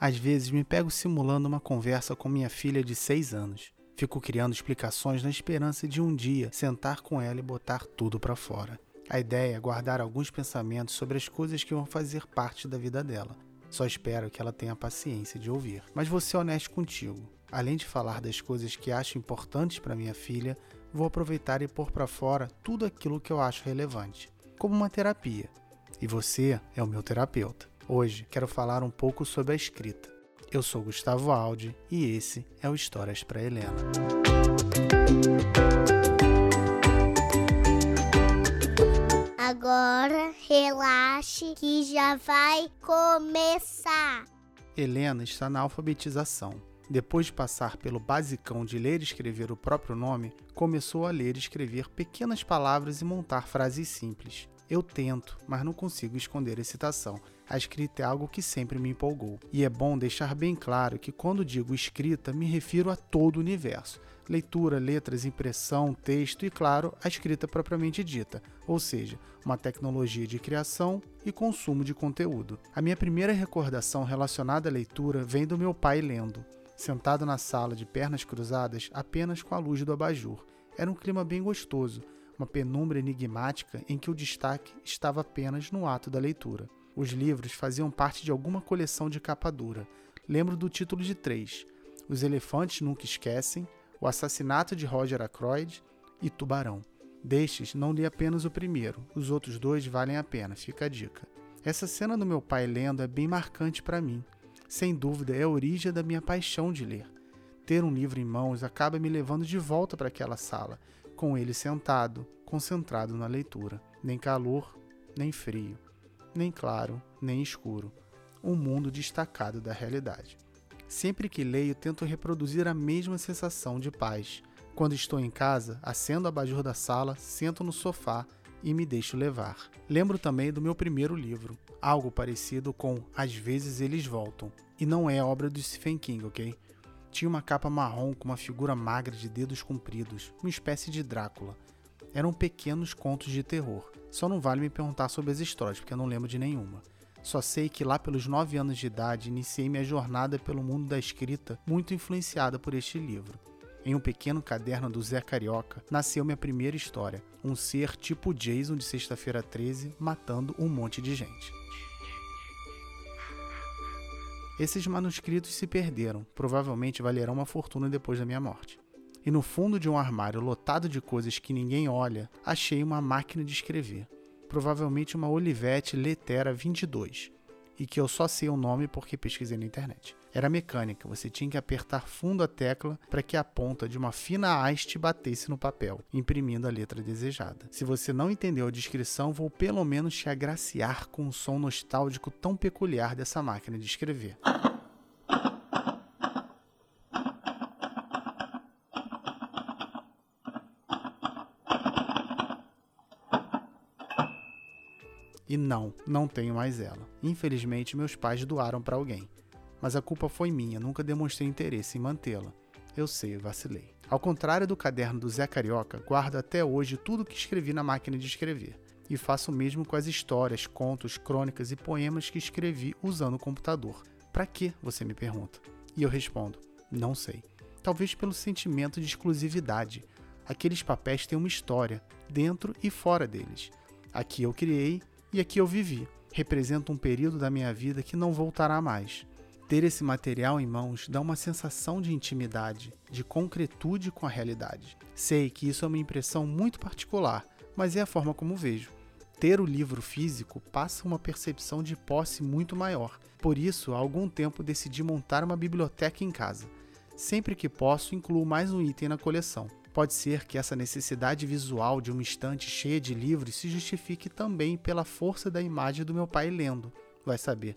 Às vezes me pego simulando uma conversa com minha filha de 6 anos. Fico criando explicações na esperança de um dia sentar com ela e botar tudo para fora. A ideia é guardar alguns pensamentos sobre as coisas que vão fazer parte da vida dela. Só espero que ela tenha paciência de ouvir. Mas vou ser honesto contigo. Além de falar das coisas que acho importantes para minha filha, vou aproveitar e pôr para fora tudo aquilo que eu acho relevante, como uma terapia. E você é o meu terapeuta. Hoje quero falar um pouco sobre a escrita. Eu sou Gustavo Aldi e esse é o Histórias para Helena. Agora relaxe que já vai começar. Helena está na alfabetização depois de passar pelo basicão de ler e escrever o próprio nome, começou a ler e escrever pequenas palavras e montar frases simples. Eu tento, mas não consigo esconder a excitação. A escrita é algo que sempre me empolgou. E é bom deixar bem claro que quando digo escrita, me refiro a todo o universo. Leitura, letras, impressão, texto e, claro, a escrita propriamente dita, ou seja, uma tecnologia de criação e consumo de conteúdo. A minha primeira recordação relacionada à leitura vem do meu pai lendo sentado na sala de pernas cruzadas apenas com a luz do abajur. Era um clima bem gostoso, uma penumbra enigmática em que o destaque estava apenas no ato da leitura. Os livros faziam parte de alguma coleção de capa dura. Lembro do título de três: Os Elefantes Nunca Esquecem, O Assassinato de Roger Ackroyd e Tubarão. Destes, não li apenas o primeiro, os outros dois valem a pena, fica a dica. Essa cena do meu pai lendo é bem marcante para mim sem dúvida, é a origem da minha paixão de ler. Ter um livro em mãos acaba me levando de volta para aquela sala, com ele sentado, concentrado na leitura. Nem calor, nem frio, nem claro, nem escuro. Um mundo destacado da realidade. Sempre que leio, tento reproduzir a mesma sensação de paz. Quando estou em casa, acendo a abajur da sala, sento no sofá e me deixo levar. Lembro também do meu primeiro livro, algo parecido com Às vezes eles voltam, e não é obra do Stephen King, ok? Tinha uma capa marrom com uma figura magra de dedos compridos, uma espécie de Drácula. Eram pequenos contos de terror. Só não vale me perguntar sobre as histórias, porque eu não lembro de nenhuma. Só sei que lá pelos 9 anos de idade iniciei minha jornada pelo mundo da escrita, muito influenciada por este livro. Em um pequeno caderno do Zé Carioca, nasceu minha primeira história, um ser tipo Jason de Sexta-feira 13 matando um monte de gente. Esses manuscritos se perderam, provavelmente valerão uma fortuna depois da minha morte. E no fundo de um armário lotado de coisas que ninguém olha, achei uma máquina de escrever, provavelmente uma Olivetti Letera 22, e que eu só sei o nome porque pesquisei na internet. Era mecânica, você tinha que apertar fundo a tecla para que a ponta de uma fina haste batesse no papel, imprimindo a letra desejada. Se você não entendeu a descrição, vou pelo menos te agraciar com o som nostálgico tão peculiar dessa máquina de escrever. E não, não tenho mais ela. Infelizmente, meus pais doaram para alguém. Mas a culpa foi minha, nunca demonstrei interesse em mantê-la. Eu sei, vacilei. Ao contrário do caderno do Zé Carioca, guardo até hoje tudo que escrevi na máquina de escrever. E faço o mesmo com as histórias, contos, crônicas e poemas que escrevi usando o computador. Para que? Você me pergunta. E eu respondo: não sei. Talvez pelo sentimento de exclusividade. Aqueles papéis têm uma história, dentro e fora deles. Aqui eu criei, e aqui eu vivi. Representa um período da minha vida que não voltará mais. Ter esse material em mãos dá uma sensação de intimidade, de concretude com a realidade. Sei que isso é uma impressão muito particular, mas é a forma como vejo. Ter o livro físico passa uma percepção de posse muito maior. Por isso, há algum tempo decidi montar uma biblioteca em casa. Sempre que posso, incluo mais um item na coleção. Pode ser que essa necessidade visual de uma estante cheia de livros se justifique também pela força da imagem do meu pai lendo, vai saber.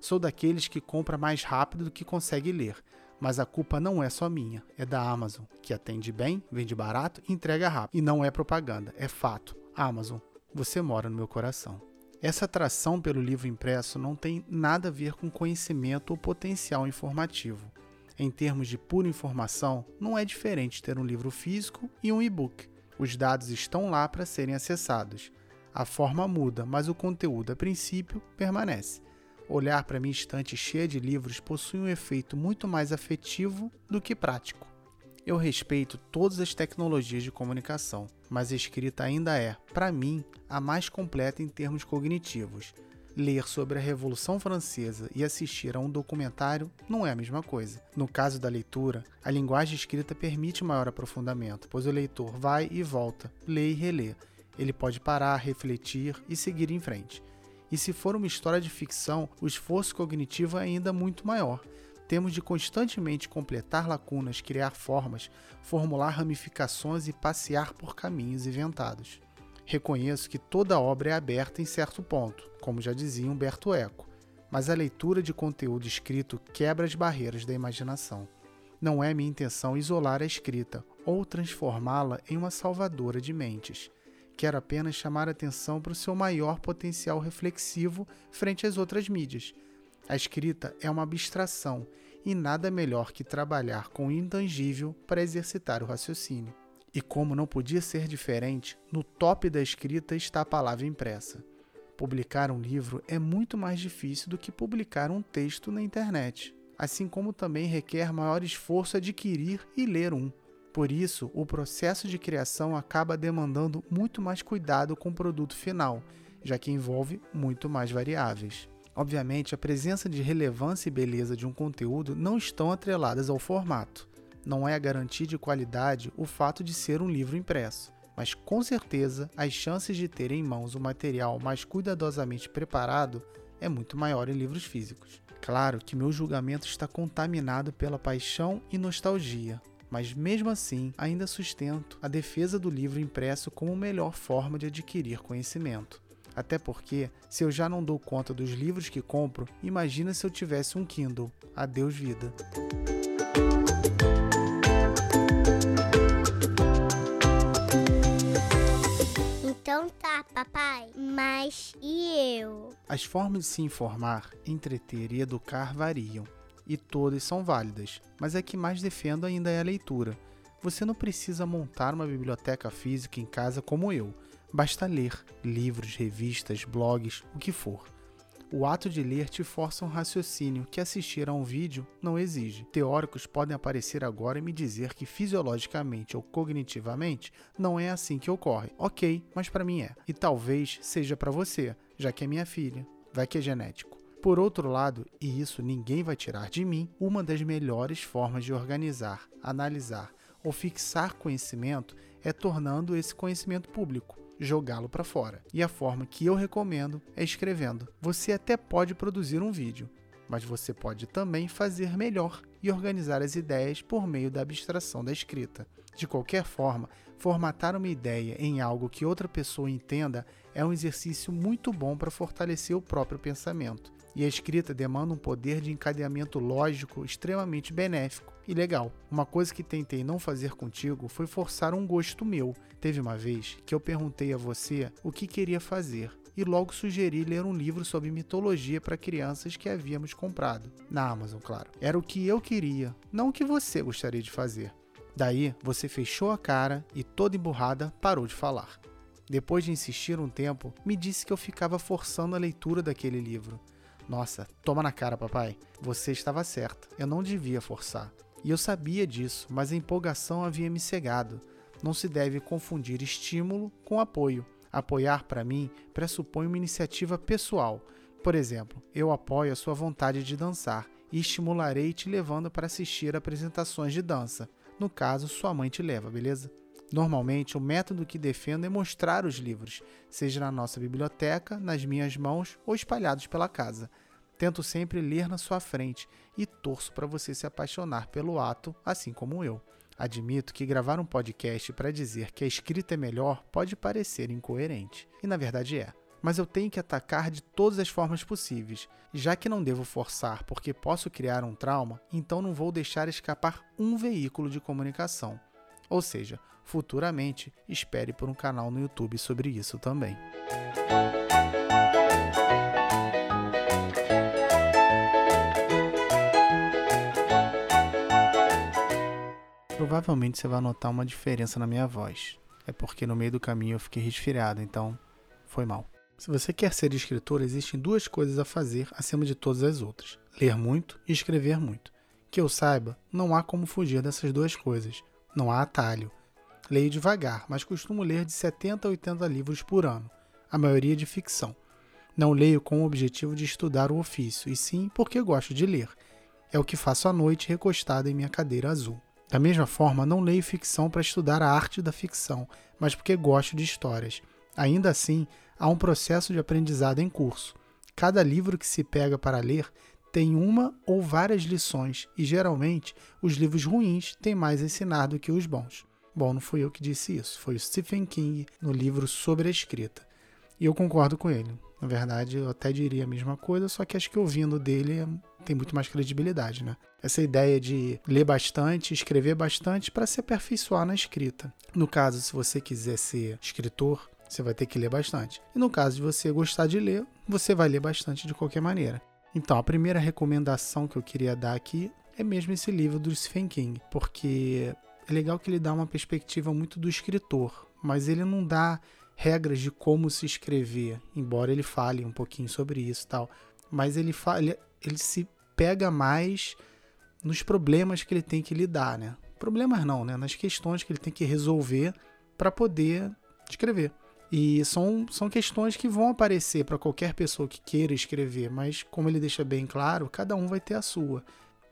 Sou daqueles que compra mais rápido do que consegue ler, mas a culpa não é só minha, é da Amazon, que atende bem, vende barato e entrega rápido. E não é propaganda, é fato. Amazon, você mora no meu coração. Essa atração pelo livro impresso não tem nada a ver com conhecimento ou potencial informativo em termos de pura informação, não é diferente ter um livro físico e um e-book. Os dados estão lá para serem acessados. A forma muda, mas o conteúdo, a princípio, permanece. Olhar para minha estante cheia de livros possui um efeito muito mais afetivo do que prático. Eu respeito todas as tecnologias de comunicação, mas a escrita ainda é, para mim, a mais completa em termos cognitivos. Ler sobre a Revolução Francesa e assistir a um documentário não é a mesma coisa. No caso da leitura, a linguagem escrita permite maior aprofundamento, pois o leitor vai e volta, lê e relê. Ele pode parar, refletir e seguir em frente. E se for uma história de ficção, o esforço cognitivo é ainda muito maior. Temos de constantemente completar lacunas, criar formas, formular ramificações e passear por caminhos inventados. Reconheço que toda obra é aberta em certo ponto, como já dizia Humberto Eco, mas a leitura de conteúdo escrito quebra as barreiras da imaginação. Não é minha intenção isolar a escrita ou transformá-la em uma salvadora de mentes. Quero apenas chamar atenção para o seu maior potencial reflexivo frente às outras mídias. A escrita é uma abstração e nada melhor que trabalhar com o intangível para exercitar o raciocínio. E como não podia ser diferente, no top da escrita está a palavra impressa. Publicar um livro é muito mais difícil do que publicar um texto na internet, assim como também requer maior esforço adquirir e ler um. Por isso, o processo de criação acaba demandando muito mais cuidado com o produto final, já que envolve muito mais variáveis. Obviamente, a presença de relevância e beleza de um conteúdo não estão atreladas ao formato. Não é garantia de qualidade o fato de ser um livro impresso, mas com certeza as chances de ter em mãos o material mais cuidadosamente preparado é muito maior em livros físicos. Claro que meu julgamento está contaminado pela paixão e nostalgia, mas mesmo assim ainda sustento a defesa do livro impresso como melhor forma de adquirir conhecimento. Até porque, se eu já não dou conta dos livros que compro, imagina se eu tivesse um Kindle. Adeus, vida. Papai. Mas e eu? As formas de se informar, entreter e educar variam e todas são válidas, mas a que mais defendo ainda é a leitura. Você não precisa montar uma biblioteca física em casa como eu. Basta ler livros, revistas, blogs, o que for. O ato de ler te força um raciocínio que assistir a um vídeo não exige. Teóricos podem aparecer agora e me dizer que fisiologicamente ou cognitivamente não é assim que ocorre. Ok, mas para mim é. E talvez seja para você, já que é minha filha. Vai que é genético. Por outro lado, e isso ninguém vai tirar de mim, uma das melhores formas de organizar, analisar ou fixar conhecimento é tornando esse conhecimento público, jogá-lo para fora. E a forma que eu recomendo é escrevendo. Você até pode produzir um vídeo, mas você pode também fazer melhor e organizar as ideias por meio da abstração da escrita. De qualquer forma, formatar uma ideia em algo que outra pessoa entenda é um exercício muito bom para fortalecer o próprio pensamento e a escrita demanda um poder de encadeamento lógico extremamente benéfico e legal. Uma coisa que tentei não fazer contigo foi forçar um gosto meu. Teve uma vez que eu perguntei a você o que queria fazer e logo sugeri ler um livro sobre mitologia para crianças que havíamos comprado. Na Amazon, claro. Era o que eu queria, não o que você gostaria de fazer. Daí, você fechou a cara e toda emburrada parou de falar. Depois de insistir um tempo, me disse que eu ficava forçando a leitura daquele livro. Nossa, toma na cara, papai. Você estava certa. Eu não devia forçar. E eu sabia disso, mas a empolgação havia me cegado. Não se deve confundir estímulo com apoio. Apoiar para mim pressupõe uma iniciativa pessoal. Por exemplo, eu apoio a sua vontade de dançar e estimularei te levando para assistir apresentações de dança. No caso, sua mãe te leva, beleza? Normalmente, o método que defendo é mostrar os livros, seja na nossa biblioteca, nas minhas mãos ou espalhados pela casa. Tento sempre ler na sua frente e torço para você se apaixonar pelo ato, assim como eu. Admito que gravar um podcast para dizer que a escrita é melhor pode parecer incoerente, e na verdade é. Mas eu tenho que atacar de todas as formas possíveis. Já que não devo forçar porque posso criar um trauma, então não vou deixar escapar um veículo de comunicação. Ou seja, futuramente espere por um canal no YouTube sobre isso também. Provavelmente você vai notar uma diferença na minha voz. É porque no meio do caminho eu fiquei resfriado, então foi mal. Se você quer ser escritor, existem duas coisas a fazer acima de todas as outras: ler muito e escrever muito. Que eu saiba, não há como fugir dessas duas coisas. Não há atalho. Leio devagar, mas costumo ler de 70 a 80 livros por ano, a maioria de ficção. Não leio com o objetivo de estudar o ofício, e sim porque gosto de ler. É o que faço à noite recostado em minha cadeira azul. Da mesma forma, não leio ficção para estudar a arte da ficção, mas porque gosto de histórias. Ainda assim, há um processo de aprendizado em curso. Cada livro que se pega para ler tem uma ou várias lições, e geralmente os livros ruins têm mais a ensinar do que os bons. Bom, não fui eu que disse isso, foi o Stephen King no livro sobre a escrita. E eu concordo com ele. Na verdade, eu até diria a mesma coisa, só que acho que ouvindo dele tem muito mais credibilidade, né? Essa ideia de ler bastante, escrever bastante para se aperfeiçoar na escrita. No caso, se você quiser ser escritor, você vai ter que ler bastante. E no caso de você gostar de ler, você vai ler bastante de qualquer maneira. Então, a primeira recomendação que eu queria dar aqui é mesmo esse livro do Stephen King, porque é legal que ele dá uma perspectiva muito do escritor, mas ele não dá regras de como se escrever, embora ele fale um pouquinho sobre isso e tal. Mas ele, fala, ele, ele se pega mais nos problemas que ele tem que lidar, né? Problemas não, né? Nas questões que ele tem que resolver para poder escrever. E são, são questões que vão aparecer para qualquer pessoa que queira escrever, mas como ele deixa bem claro, cada um vai ter a sua.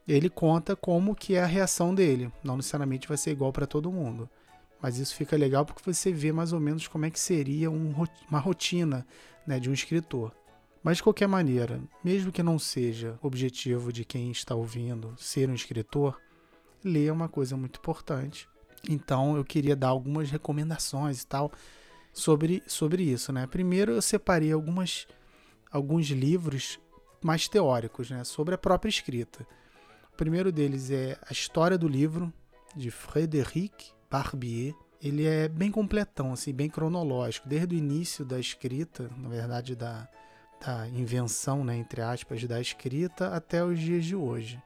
Ele conta como que é a reação dele, não necessariamente vai ser igual para todo mundo. Mas isso fica legal porque você vê mais ou menos como é que seria um, uma rotina né, de um escritor. Mas de qualquer maneira, mesmo que não seja objetivo de quem está ouvindo ser um escritor, ler é uma coisa muito importante. Então eu queria dar algumas recomendações e tal sobre, sobre isso. Né? Primeiro eu separei algumas, alguns livros mais teóricos né, sobre a própria escrita. O primeiro deles é A História do Livro, de Frédéric Barbier. Ele é bem completão, assim, bem cronológico, desde o início da escrita, na verdade, da, da invenção, né, entre aspas, da escrita até os dias de hoje.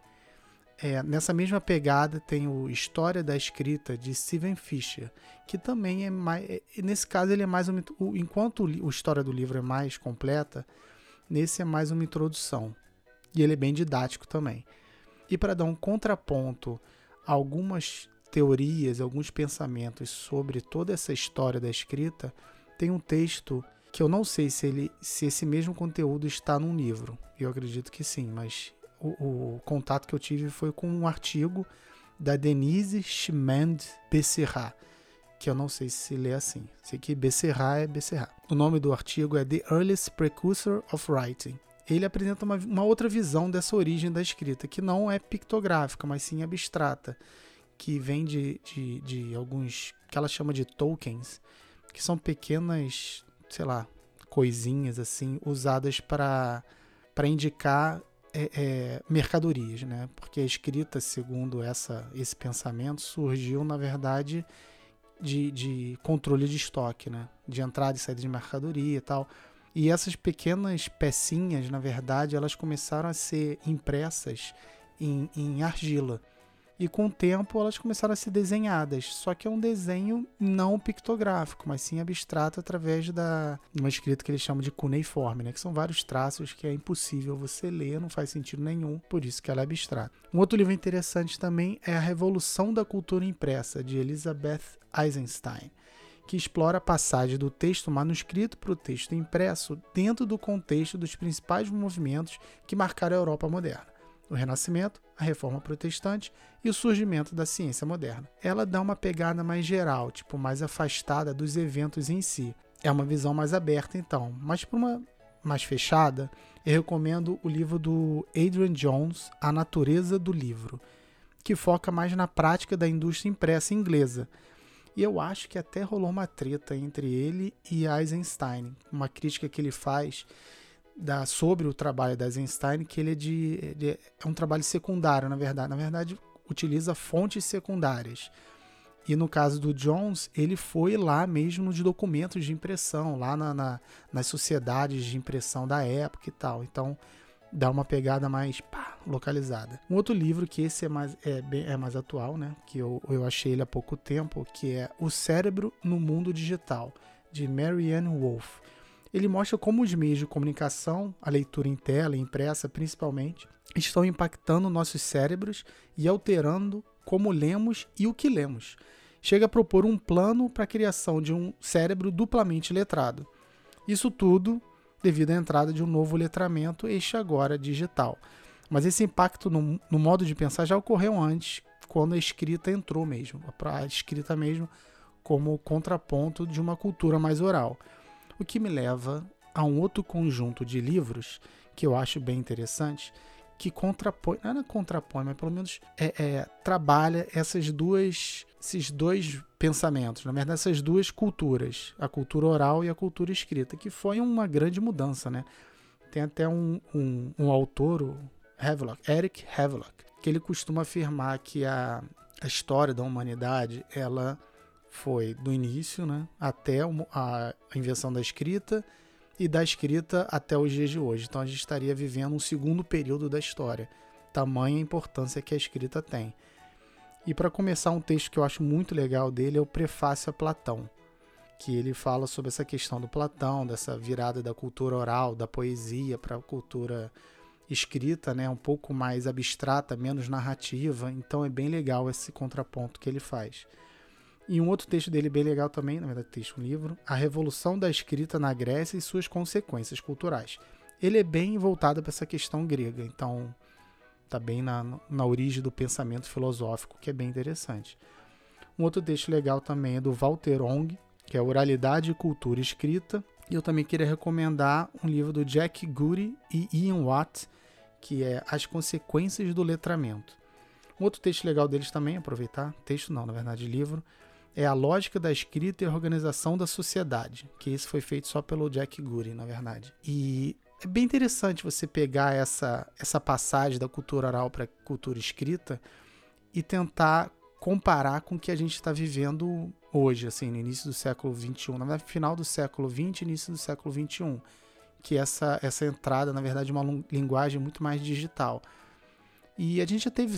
É, nessa mesma pegada tem o História da Escrita de Steven Fisher, que também é mais. É, nesse caso, ele é mais uma. Enquanto o História do livro é mais completa, nesse é mais uma introdução. E ele é bem didático também. E para dar um contraponto a algumas teorias, alguns pensamentos sobre toda essa história da escrita, tem um texto que eu não sei se, ele, se esse mesmo conteúdo está num livro. Eu acredito que sim, mas o, o contato que eu tive foi com um artigo da Denise Schmand Becerra, que eu não sei se lê assim. Sei que Becerra é Becerra. O nome do artigo é The Earliest Precursor of Writing. Ele apresenta uma, uma outra visão dessa origem da escrita, que não é pictográfica, mas sim abstrata que vem de, de, de alguns que ela chama de tokens, que são pequenas, sei lá, coisinhas assim, usadas para indicar é, é, mercadorias, né? Porque a escrita, segundo essa, esse pensamento, surgiu, na verdade, de, de controle de estoque, né? De entrada e saída de mercadoria e tal. E essas pequenas pecinhas, na verdade, elas começaram a ser impressas em, em argila e com o tempo elas começaram a ser desenhadas. Só que é um desenho não pictográfico, mas sim abstrato através da uma escrita que eles chamam de cuneiforme, né? que são vários traços que é impossível você ler, não faz sentido nenhum, por isso que ela é abstrata. Um outro livro interessante também é A Revolução da Cultura Impressa, de Elizabeth Eisenstein que explora a passagem do texto manuscrito para o texto impresso dentro do contexto dos principais movimentos que marcaram a Europa moderna o Renascimento, a Reforma Protestante e o surgimento da ciência moderna. Ela dá uma pegada mais geral, tipo mais afastada dos eventos em si. É uma visão mais aberta então, mas para uma mais fechada, eu recomendo o livro do Adrian Jones, A Natureza do Livro, que foca mais na prática da indústria impressa inglesa. E eu acho que até rolou uma treta entre ele e Eisenstein, uma crítica que ele faz da, sobre o trabalho da Eisenstein, que ele é, de, de, é um trabalho secundário, na verdade. Na verdade, utiliza fontes secundárias. E no caso do Jones, ele foi lá mesmo nos documentos de impressão, lá na, na, nas sociedades de impressão da época e tal. Então, dá uma pegada mais pá, localizada. Um outro livro que esse é mais, é, bem, é mais atual, né? Que eu, eu achei ele há pouco tempo, que é O Cérebro no Mundo Digital, de Marianne Wolf ele mostra como os meios de comunicação, a leitura em tela e impressa principalmente, estão impactando nossos cérebros e alterando como lemos e o que lemos. Chega a propor um plano para a criação de um cérebro duplamente letrado. Isso tudo devido à entrada de um novo letramento, este agora digital. Mas esse impacto no, no modo de pensar já ocorreu antes, quando a escrita entrou mesmo, a escrita mesmo como contraponto de uma cultura mais oral. O que me leva a um outro conjunto de livros que eu acho bem interessante, que contrapõe, não é contrapõe, mas pelo menos é, é, trabalha essas duas, esses dois pensamentos, na verdade, essas duas culturas, a cultura oral e a cultura escrita, que foi uma grande mudança, né? Tem até um, um, um autor, o Havelock, Eric Havelock, que ele costuma afirmar que a, a história da humanidade, ela foi do início, né, até a invenção da escrita e da escrita até os dias de hoje. Então a gente estaria vivendo um segundo período da história. Tamanha importância que a escrita tem. E para começar, um texto que eu acho muito legal dele é o Prefácio a Platão, que ele fala sobre essa questão do Platão, dessa virada da cultura oral, da poesia para a cultura escrita, né, um pouco mais abstrata, menos narrativa. Então é bem legal esse contraponto que ele faz. E um outro texto dele bem legal também, na verdade, texto, um livro, A Revolução da Escrita na Grécia e suas consequências culturais. Ele é bem voltado para essa questão grega, então está bem na, na origem do pensamento filosófico, que é bem interessante. Um outro texto legal também é do Walter Ong, que é Oralidade e Cultura Escrita. E eu também queria recomendar um livro do Jack Goody e Ian Watt, que é As Consequências do Letramento. Um outro texto legal deles também, aproveitar, texto não, na verdade, livro, é a lógica da escrita e organização da sociedade, que isso foi feito só pelo Jack Goody, na verdade. E é bem interessante você pegar essa, essa passagem da cultura oral para a cultura escrita e tentar comparar com o que a gente está vivendo hoje, assim, no início do século XXI, na verdade, final do século XX, início do século XXI, que essa, essa entrada, na verdade, é uma linguagem muito mais digital. E a gente já teve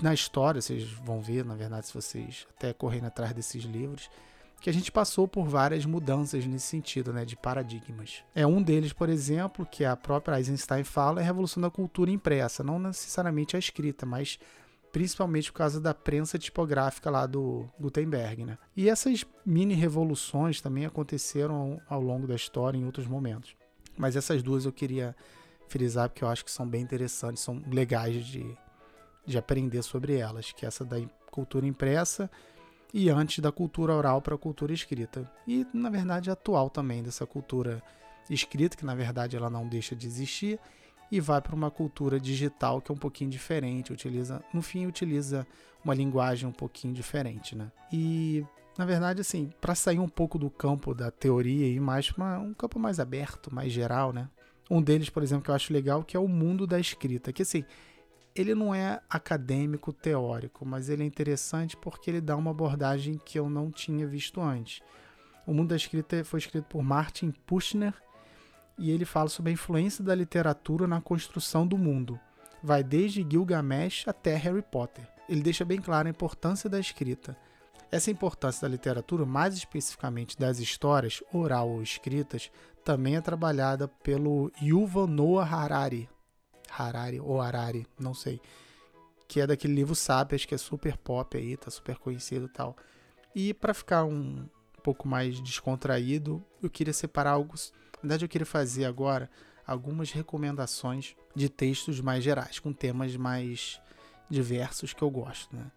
na história, vocês vão ver, na verdade, se vocês até correndo atrás desses livros, que a gente passou por várias mudanças nesse sentido, né, de paradigmas. É um deles, por exemplo, que a própria Eisenstein fala, é a revolução da cultura impressa, não necessariamente a escrita, mas principalmente por causa da prensa tipográfica lá do Gutenberg, né? E essas mini revoluções também aconteceram ao longo da história em outros momentos. Mas essas duas eu queria frisar porque eu acho que são bem interessantes, são legais de de aprender sobre elas, que é essa da cultura impressa e antes da cultura oral para a cultura escrita. E, na verdade, atual também dessa cultura escrita, que na verdade ela não deixa de existir, e vai para uma cultura digital que é um pouquinho diferente, utiliza, no fim utiliza uma linguagem um pouquinho diferente, né? E na verdade assim, para sair um pouco do campo da teoria e mais para um campo mais aberto, mais geral, né? Um deles, por exemplo, que eu acho legal, que é o mundo da escrita, que assim, ele não é acadêmico teórico, mas ele é interessante porque ele dá uma abordagem que eu não tinha visto antes. O Mundo da Escrita foi escrito por Martin Pushner e ele fala sobre a influência da literatura na construção do mundo. Vai desde Gilgamesh até Harry Potter. Ele deixa bem clara a importância da escrita. Essa importância da literatura, mais especificamente das histórias, oral ou escritas, também é trabalhada pelo Yuval Noah Harari, Harari ou Harari, não sei. Que é daquele livro Sapiens, que é super pop aí, tá super conhecido e tal. E para ficar um pouco mais descontraído, eu queria separar algo. Na verdade, eu queria fazer agora algumas recomendações de textos mais gerais, com temas mais diversos que eu gosto. Né?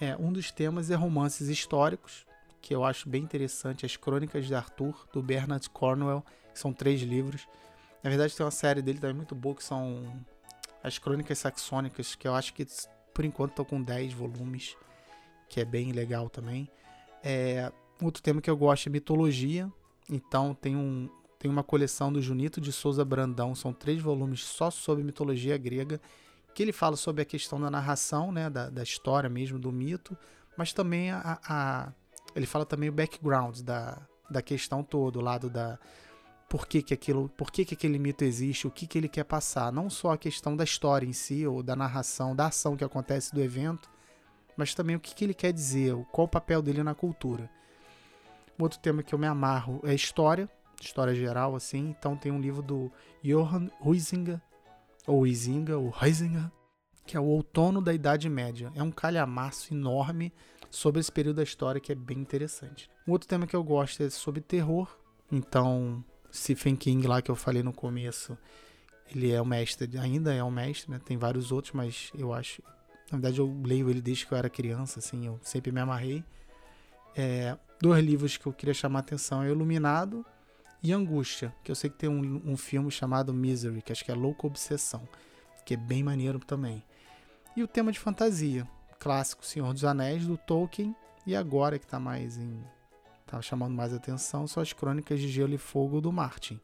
É, um dos temas é romances históricos, que eu acho bem interessante, As Crônicas de Arthur, do Bernard Cornwell, que são três livros na verdade, tem uma série dele também muito boa que são as Crônicas Saxônicas, que eu acho que por enquanto estão com 10 volumes, que é bem legal também. É, outro tema que eu gosto é mitologia, então tem, um, tem uma coleção do Junito de Souza Brandão, são três volumes só sobre mitologia grega, que ele fala sobre a questão da narração, né, da, da história mesmo, do mito, mas também a, a ele fala também o background da, da questão todo, o lado da, por que, que aquilo, por que, que aquele mito existe, o que, que ele quer passar. Não só a questão da história em si, ou da narração, da ação que acontece do evento, mas também o que, que ele quer dizer, qual o papel dele na cultura. Outro tema que eu me amarro é história, história geral, assim. Então tem um livro do Johann Huizinga, ou Huizinga, ou Huizinga, que é o Outono da Idade Média. É um calhamaço enorme sobre esse período da história que é bem interessante. Um outro tema que eu gosto é sobre terror. Então, Stephen King, lá que eu falei no começo, ele é o mestre, ainda é o mestre, né? Tem vários outros, mas eu acho. Na verdade, eu leio ele desde que eu era criança, assim, eu sempre me amarrei. É, dois livros que eu queria chamar a atenção é Iluminado e Angústia, que eu sei que tem um, um filme chamado Misery, que acho que é Louca Obsessão, que é bem maneiro também. E o tema de fantasia, clássico Senhor dos Anéis, do Tolkien, e agora que está mais em. Tá chamando mais atenção, são as Crônicas de Gelo e Fogo do Martin.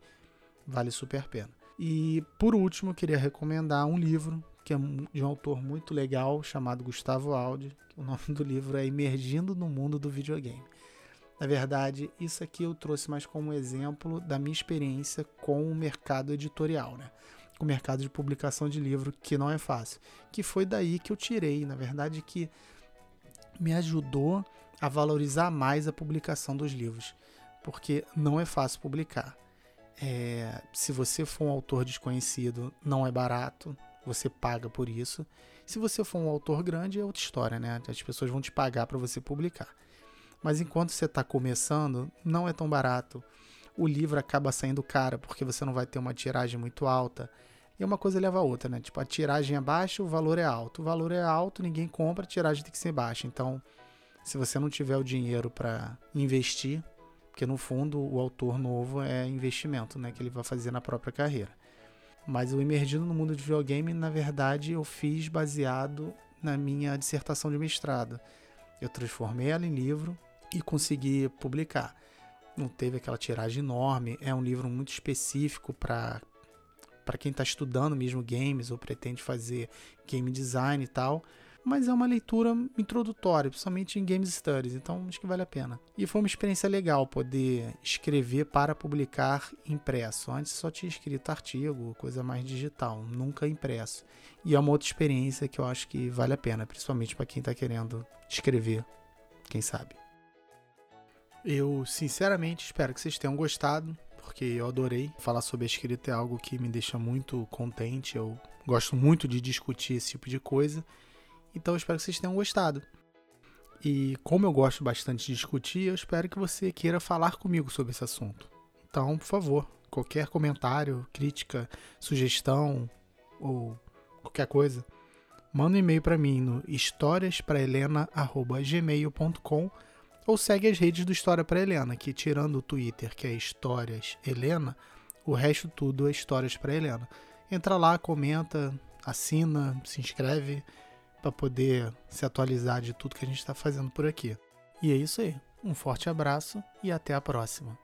Vale super pena. E por último, queria recomendar um livro que é de um autor muito legal chamado Gustavo Aldi. O nome do livro é Emergindo no Mundo do Videogame. Na verdade, isso aqui eu trouxe mais como exemplo da minha experiência com o mercado editorial, né? Com o mercado de publicação de livro, que não é fácil. Que foi daí que eu tirei, na verdade, que me ajudou a valorizar mais a publicação dos livros. Porque não é fácil publicar. É, se você for um autor desconhecido, não é barato, você paga por isso. Se você for um autor grande, é outra história, né? As pessoas vão te pagar para você publicar. Mas enquanto você está começando, não é tão barato. O livro acaba saindo caro porque você não vai ter uma tiragem muito alta. E uma coisa leva a outra, né? Tipo, a tiragem é baixa, o valor é alto. O valor é alto, ninguém compra, a tiragem tem que ser baixa. Então, se você não tiver o dinheiro para investir, porque no fundo o autor novo é investimento, né, que ele vai fazer na própria carreira. Mas o emergindo no mundo de videogame, na verdade, eu fiz baseado na minha dissertação de mestrado. Eu transformei ela em livro e consegui publicar. Não teve aquela tiragem enorme, é um livro muito específico para para quem está estudando mesmo games ou pretende fazer game design e tal, mas é uma leitura introdutória, principalmente em Games Studies, então acho que vale a pena. E foi uma experiência legal poder escrever para publicar impresso. Antes só tinha escrito artigo, coisa mais digital, nunca impresso. E é uma outra experiência que eu acho que vale a pena, principalmente para quem está querendo escrever, quem sabe. Eu sinceramente espero que vocês tenham gostado, porque eu adorei. Falar sobre a escrita é algo que me deixa muito contente. Eu gosto muito de discutir esse tipo de coisa. Então eu espero que vocês tenham gostado. E como eu gosto bastante de discutir, eu espero que você queira falar comigo sobre esse assunto. Então, por favor, qualquer comentário, crítica, sugestão ou qualquer coisa, manda um e-mail para mim no historiasprahelena@gmail.com ou segue as redes do História para Helena, que tirando o Twitter, que é Histórias Helena, o resto tudo é Histórias para Helena. Entra lá, comenta, assina, se inscreve para poder se atualizar de tudo que a gente está fazendo por aqui. E é isso aí. Um forte abraço e até a próxima.